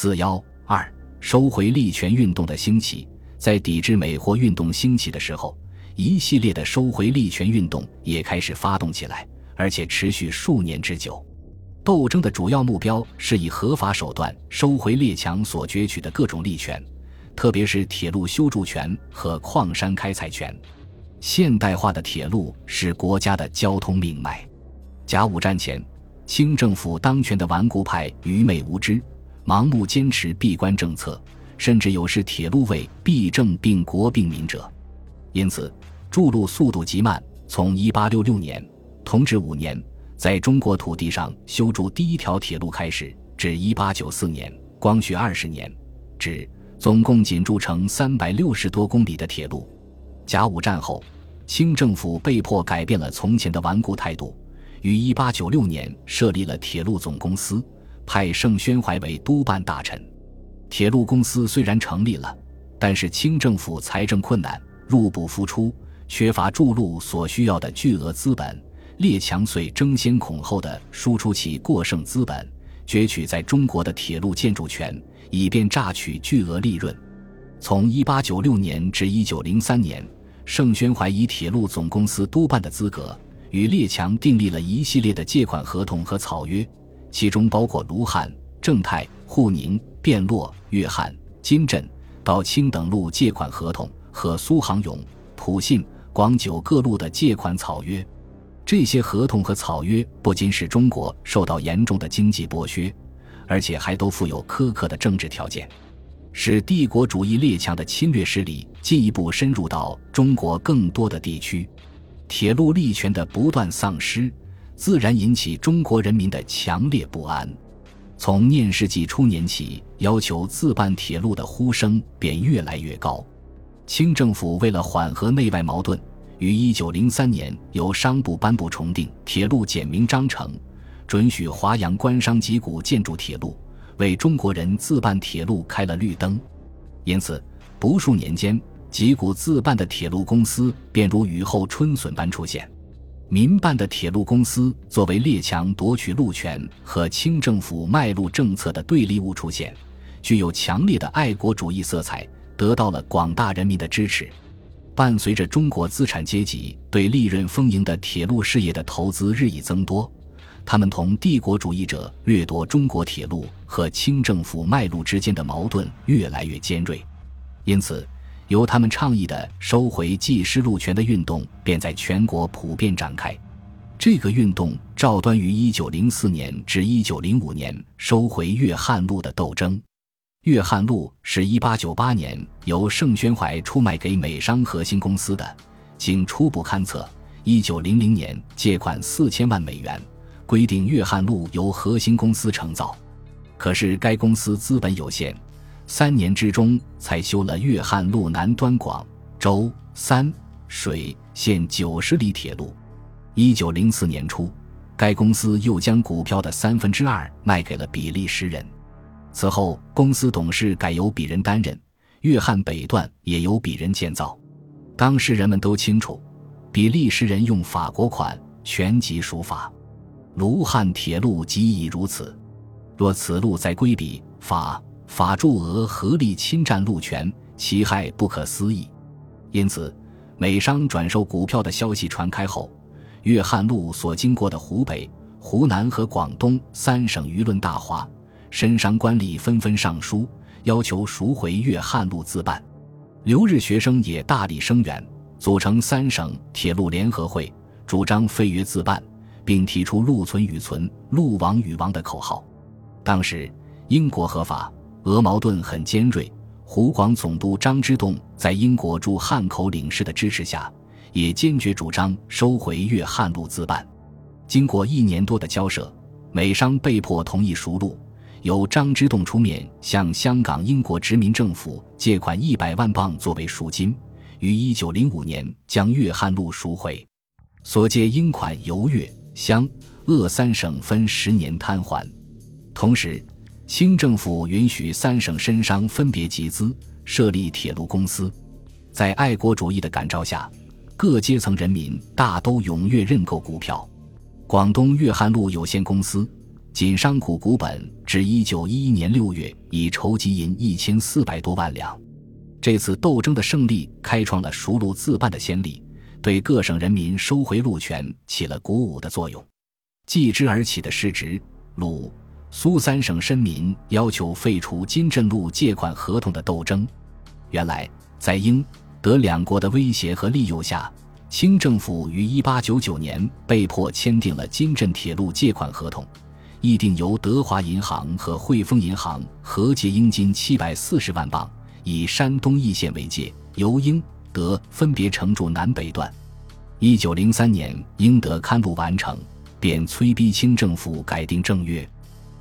四幺二，收回利权运动的兴起，在抵制美货运动兴起的时候，一系列的收回利权运动也开始发动起来，而且持续数年之久。斗争的主要目标是以合法手段收回列强所攫取的各种利权，特别是铁路修筑权和矿山开采权。现代化的铁路是国家的交通命脉。甲午战前，清政府当权的顽固派愚昧无知，盲目坚持闭关政策，甚至有视铁路为弊政并国并民者，因此筑路速度极慢。从1866年同治五年。在中国土地上修筑第一条铁路开始，至一八九四年光绪二十年至，总共仅筑成三百六十多公里的铁路。甲午战后，清政府被迫改变了从前的顽固态度，于一八九六年设立了铁路总公司，派盛宣怀为督办大臣。铁路公司虽然成立了，但是清政府财政困难，入不敷出，缺乏筑路所需要的巨额资本。列强遂争先恐后的输出其过剩资本，攫取在中国的铁路建筑权，以便榨取巨额利润。从1896年至1903年，盛宣怀以铁路总公司督办的资格，与列强订立了一系列的借款合同和草约，其中包括卢汉、正泰、沪宁、汴洛、粤汉、金镇、到清等路借款合同和苏杭甬、普信、广九各路的借款草约。这些合同和草约不仅使中国受到严重的经济剥削，而且还都附有苛刻的政治条件，使帝国主义列强的侵略势力进一步深入到中国更多的地区。铁路利权的不断丧失，自然引起中国人民的强烈不安。从念世纪初年起，要求自办铁路的呼声便越来越高。清政府为了缓和内外矛盾。于一九零三年，由商部颁布重定铁路简明章程，准许华阳官商集股建筑铁路，为中国人自办铁路开了绿灯。因此，不数年间，集股自办的铁路公司便如雨后春笋般出现。民办的铁路公司作为列强夺取路权和清政府卖路政策的对立物出现，具有强烈的爱国主义色彩，得到了广大人民的支持。伴随着中国资产阶级对利润丰盈的铁路事业的投资日益增多，他们同帝国主义者掠夺中国铁路和清政府卖路之间的矛盾越来越尖锐。因此，由他们倡议的收回技师路权的运动便在全国普遍展开。这个运动照端于1904年至1905年收回粤汉路的斗争。粤汉路是一八九八年由盛宣怀出卖给美商核心公司的，经初步勘测，一九零零年借款四千万美元，规定粤汉路由核心公司承造。可是该公司资本有限，三年之中才修了粤汉路南端广州三水线九十里铁路。一九零四年初，该公司又将股票的三分之二卖给了比利时人。此后，公司董事改由鄙人担任，粤汉北段也由鄙人建造。当时人们都清楚，比利时人用法国款，全集属法。卢汉铁路即已如此。若此路再归比法，法驻俄合力侵占路权，其害不可思议。因此，美商转售股票的消息传开后，粤汉路所经过的湖北、湖南和广东三省舆论大哗。深商官吏纷纷上书，要求赎回粤汉路自办。留日学生也大力声援，组成三省铁路联合会，主张废约自办，并提出“路存与存，路亡与亡”的口号。当时英国和法俄矛盾很尖锐，湖广总督张之洞在英国驻汉口领事的支持下，也坚决主张收回粤汉路自办。经过一年多的交涉，美商被迫同意赎路。由张之洞出面向香港英国殖民政府借款一百万镑作为赎金，于一九零五年将粤汉路赎回。所借英款由粤、湘、鄂三省分十年摊还。同时，清政府允许三省绅商分别集资设立铁路公司。在爱国主义的感召下，各阶层人民大都踊跃认购股票。广东粤汉路有限公司。仅商股股本至一九一一年六月已筹集银一千四百多万两。这次斗争的胜利开创了赎路自办的先例，对各省人民收回路权起了鼓舞的作用。继之而起的是直、鲁、苏三省绅民要求废除金镇路借款合同的斗争。原来，在英、德两国的威胁和利诱下，清政府于一八九九年被迫签订了金镇铁路借款合同。议定由德华银行和汇丰银行合借英金七百四十万镑，以山东易县为界，由英、德分别承筑南北段。一九零三年，英德勘路完成，便催逼清政府改定正约。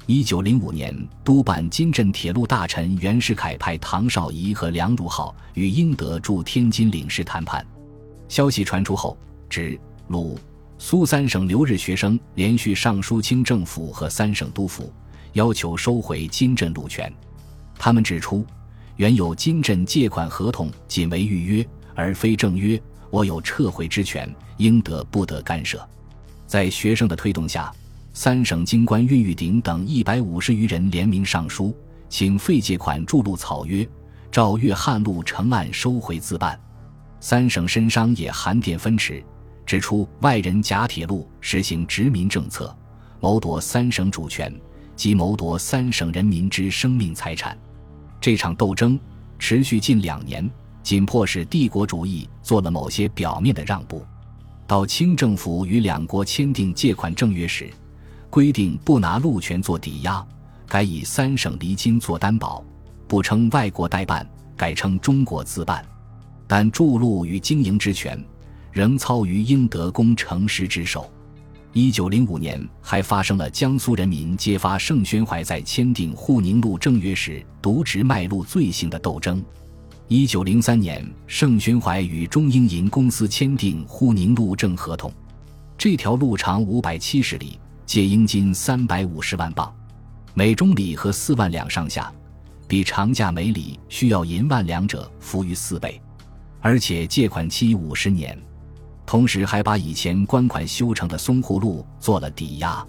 一九零五年，督办金镇铁路大臣袁世凯派唐绍仪和梁汝浩与英德驻天津领事谈判。消息传出后，指鲁。苏三省留日学生连续上书清政府和三省督府，要求收回金镇路权。他们指出，原有金镇借款合同仅为预约，而非正约，我有撤回之权，应得不得干涉。在学生的推动下，三省京官运玉鼎等一百五十余人联名上书，请废借款筑路草约，照粤汉路成案收回自办。三省绅商也函电分持。指出外人假铁路实行殖民政策，谋夺三省主权，即谋夺三省人民之生命财产。这场斗争持续近两年，仅迫使帝国主义做了某些表面的让步。到清政府与两国签订借款正约时，规定不拿路权做抵押，改以三省厘金做担保，不称外国代办，改称中国自办，但筑路与经营之权。仍操于英德工程师之手。一九零五年，还发生了江苏人民揭发盛宣怀在签订沪宁路正约时渎职卖路罪行的斗争。一九零三年，盛宣怀与中英银公司签订沪宁路正合同，这条路长五百七十里，借英金三百五十万镑，每中里和四万两上下，比长价每里需要银万两者浮于四倍，而且借款期五十年。同时还把以前官款修成的淞沪路做了抵押。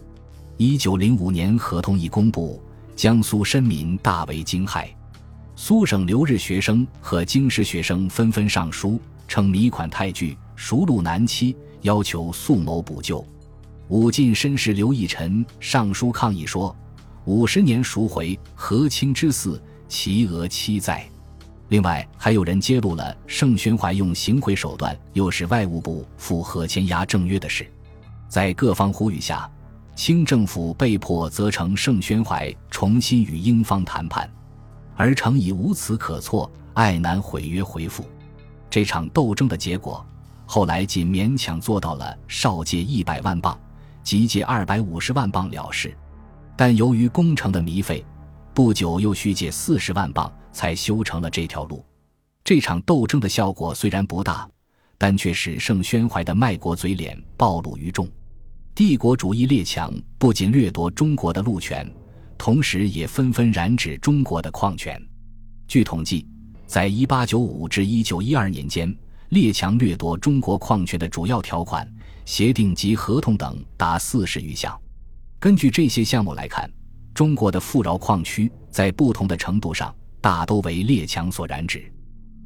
一九零五年合同一公布，江苏绅民大为惊骇，苏省留日学生和京师学生纷纷上书，称米款太巨，赎路难期，要求速谋补救。武进绅士刘义臣上书抗议说：“五十年赎回，和亲之嗣，其额期在。”另外，还有人揭露了盛宣怀用行贿手段诱使外务部复核签押正约的事。在各方呼吁下，清政府被迫责成盛宣怀重新与英方谈判，而成以无此可措，爱难毁约回复。这场斗争的结果，后来仅勉强做到了少借一百万镑，即借二百五十万镑了事。但由于工程的糜费，不久又续借四十万镑。才修成了这条路。这场斗争的效果虽然不大，但却使盛宣怀的卖国嘴脸暴露于众。帝国主义列强不仅掠夺中国的路权，同时也纷纷染指中国的矿权。据统计，在1895至1912年间，列强掠夺中国矿权的主要条款、协定及合同等达四十余项。根据这些项目来看，中国的富饶矿区在不同的程度上。大都为列强所染指，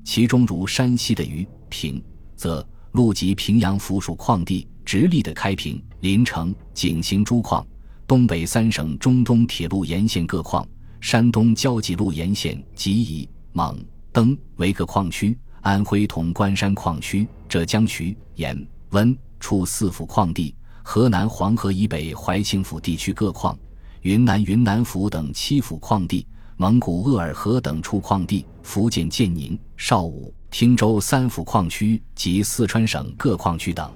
其中如山西的榆平，则路及平阳附属矿地，直隶的开平、临城、景兴诸矿，东北三省中东铁路沿线各矿，山东交际路沿线吉宜、蒙、登为各矿区，安徽潼关山矿区，浙江衢、盐、温处四府矿地，河南黄河以北怀庆府地区各矿，云南云南府等七府矿地。蒙古鄂尔河等处矿地，福建建宁、邵武、汀州三府矿区及四川省各矿区等，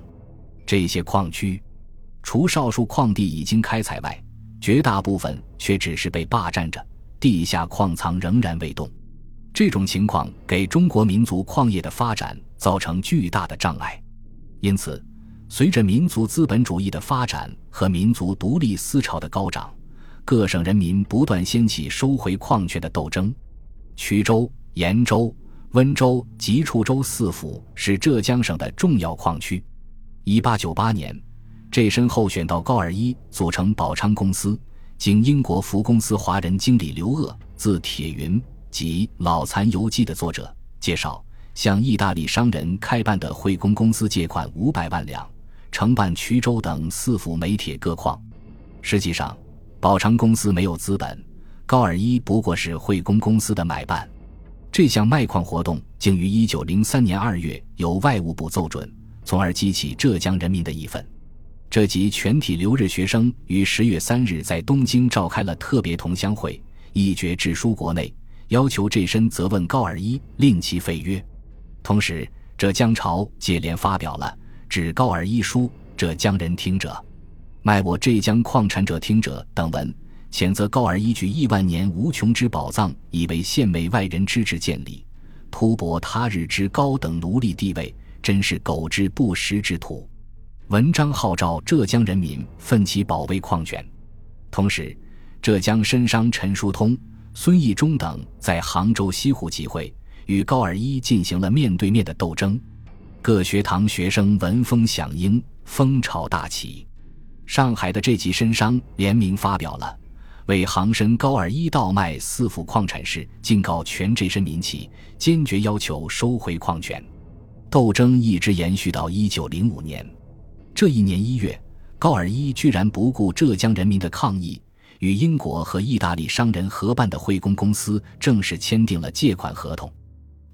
这些矿区除少数矿地已经开采外，绝大部分却只是被霸占着，地下矿藏仍然未动。这种情况给中国民族矿业的发展造成巨大的障碍。因此，随着民族资本主义的发展和民族独立思潮的高涨。各省人民不断掀起收回矿权的斗争。衢州、延州、温州及处州四府是浙江省的重要矿区。一八九八年，这身候选到高尔一组成宝昌公司，经英国福公司华人经理刘鄂字铁云及老残游记的作者介绍，向意大利商人开办的汇工公司借款五百万两，承办衢州等四府煤铁各矿。实际上，宝昌公司没有资本，高尔一不过是汇工公司的买办。这项卖矿活动竟于一九零三年二月由外务部奏准，从而激起浙江人民的义愤。这即全体留日学生于十月三日在东京召开了特别同乡会，一决致书国内，要求这身责问高尔一，令其废约。同时，浙江潮接连发表了指高尔一书，浙江人听者，卖我浙江矿产者听者等文，谴责高尔一举亿万年无穷之宝藏，以为献媚外人之志建立，突薄他日之高等奴隶地位，真是狗之不食之徒。文章号召浙江人民奋起保卫矿权，同时，浙江绅商陈叔通、孙义忠等在杭州西湖集会，与高尔一进行了面对面的斗争。各学堂学生闻风响应，风潮大起。上海的这级绅商联名发表了为杭深高尔一倒卖四府矿产事，警告全浙身民企，坚决要求收回矿权。斗争一直延续到一九零五年。这一年一月，高尔一居然不顾浙江人民的抗议，与英国和意大利商人合办的汇工公司正式签订了借款合同，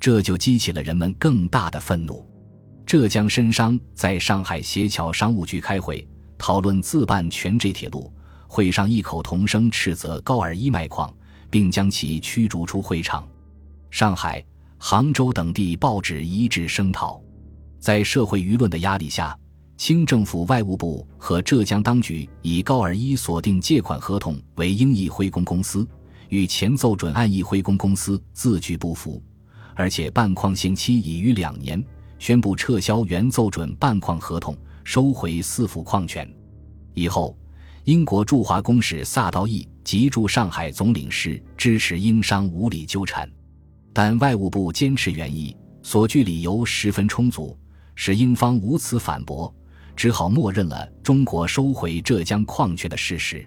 这就激起了人们更大的愤怒。浙江绅商在上海协桥商务局开会，讨论自办全浙铁路，会上异口同声斥责高尔一卖矿，并将其驱逐出会场。上海、杭州等地报纸一致声讨，在社会舆论的压力下。清政府外务部和浙江当局以高尔一所订借款合同为英义辉工公司，与前奏准案义辉工公司字句不符，而且办矿限期已逾两年，宣布撤销原奏准办矿合同，收回四府矿权。以后，英国驻华公使萨道义及驻上海总领事支持英商无理纠缠，但外务部坚持原意，所据理由十分充足，使英方无此反驳。只好默认了中国收回浙江矿权的事实，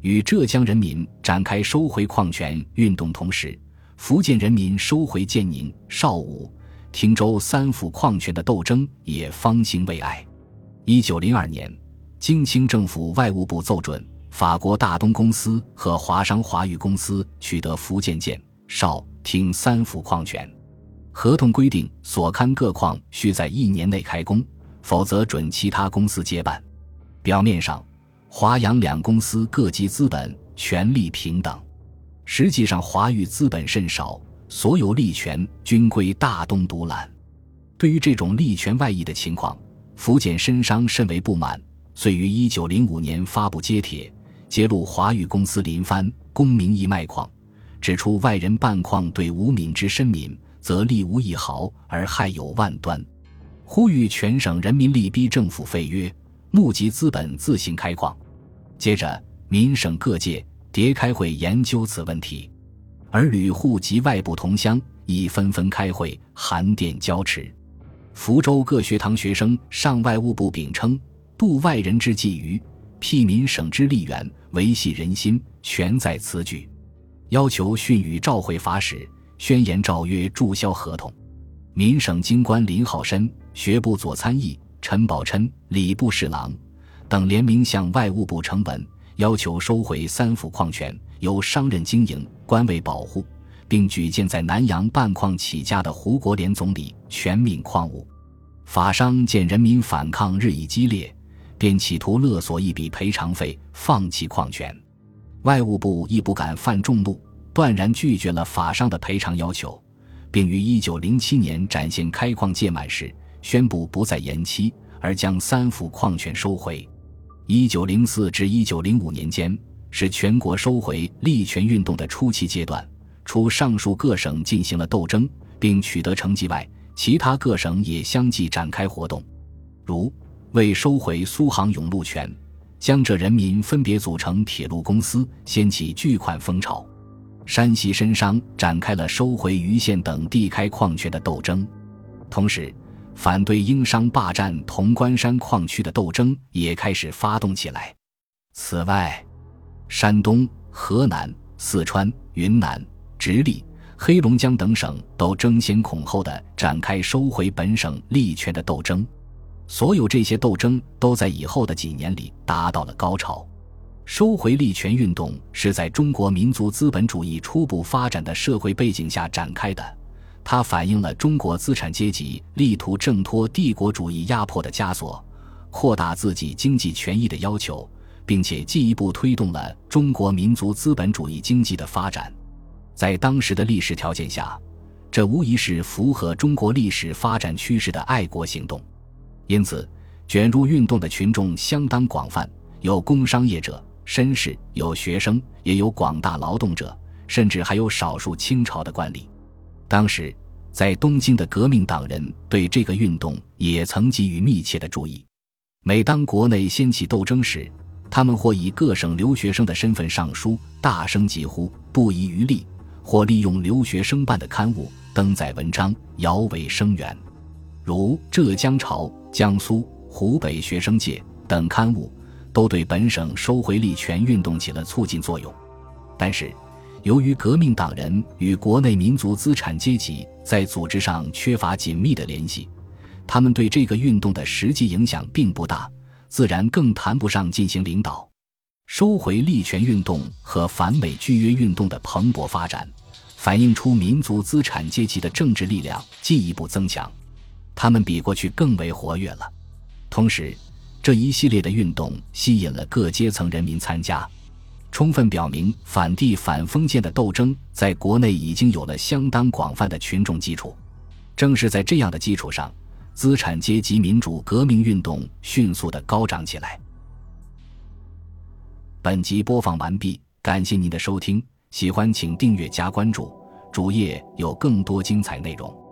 与浙江人民展开收回矿权运动同时，福建人民收回建宁、邵武、汀州三府矿权的斗争也方兴未艾。一九零二年，京清政府外务部奏准法国大东公司和华商华裕公司取得福建建、绍、汀三府矿权，合同规定所勘各矿需在一年内开工。否则准其他公司接办。表面上，华阳两公司各级资本权力平等，实际上华裕资本甚少，所有利权均归大东独揽。对于这种利权外溢的情况，福建绅商甚为不满，遂于一九零五年发布揭帖，揭露华裕公司林帆公名义卖矿，指出外人办矿对无敏之身民，则利无一毫，而害有万端。呼吁全省人民力逼政府废约，募集资本自行开矿。接着，民省各界迭开会研究此问题，而旅沪及外部同乡亦纷纷开会函电交持。福州各学堂学生上外务部禀称：“度外人之际于辟民省之利源，维系人心，全在此举。”要求训与召会法使，宣言诏约注销合同。民省京官林浩深。学部左参议陈宝琛、礼部侍郎等联名向外务部呈文，要求收回三府矿权，由商人经营，官位保护，并举荐在南洋办矿起家的胡国联总理全命矿物。法商见人民反抗日益激烈，便企图勒索一笔赔偿费，放弃矿权。外务部亦不敢犯众怒，断然拒绝了法商的赔偿要求，并于一九零七年展现开矿届满时。宣布不再延期，而将三府矿权收回。一九零四至一九零五年间是全国收回利权运动的初期阶段。除上述各省进行了斗争并取得成绩外，其他各省也相继展开活动，如为收回苏杭甬路权，江浙人民分别组成铁路公司，掀起巨款风潮；山西绅商展开了收回盂县等地开矿权的斗争，同时。反对英商霸占潼关山矿区的斗争也开始发动起来。此外，山东、河南、四川、云南、直隶、黑龙江等省都争先恐后的展开收回本省利权的斗争。所有这些斗争都在以后的几年里达到了高潮。收回利权运动是在中国民族资本主义初步发展的社会背景下展开的，它反映了中国资产阶级力图挣脱帝国主义压迫的枷锁，扩大自己经济权益的要求，并且进一步推动了中国民族资本主义经济的发展。在当时的历史条件下，这无疑是符合中国历史发展趋势的爱国行动。因此，卷入运动的群众相当广泛，有工商业者。绅士有学生，也有广大劳动者，甚至还有少数清朝的官吏。当时，在东京的革命党人对这个运动也曾给予密切的注意。每当国内掀起斗争时，他们或以各省留学生的身份上书，大声疾呼，不遗余力；或利用留学生办的刊物登载文章，摇尾声援。如浙江潮、江苏、湖北学生界等刊物。都对本省收回利权运动起了促进作用，但是，由于革命党人与国内民族资产阶级在组织上缺乏紧密的联系，他们对这个运动的实际影响并不大，自然更谈不上进行领导。收回利权运动和反美拒约运动的蓬勃发展，反映出民族资产阶级的政治力量进一步增强，他们比过去更为活跃了，同时。这一系列的运动吸引了各阶层人民参加，充分表明反帝反封建的斗争在国内已经有了相当广泛的群众基础。正是在这样的基础上，资产阶级民主革命运动迅速的高涨起来。本集播放完毕，感谢您的收听，喜欢请订阅加关注，主页有更多精彩内容。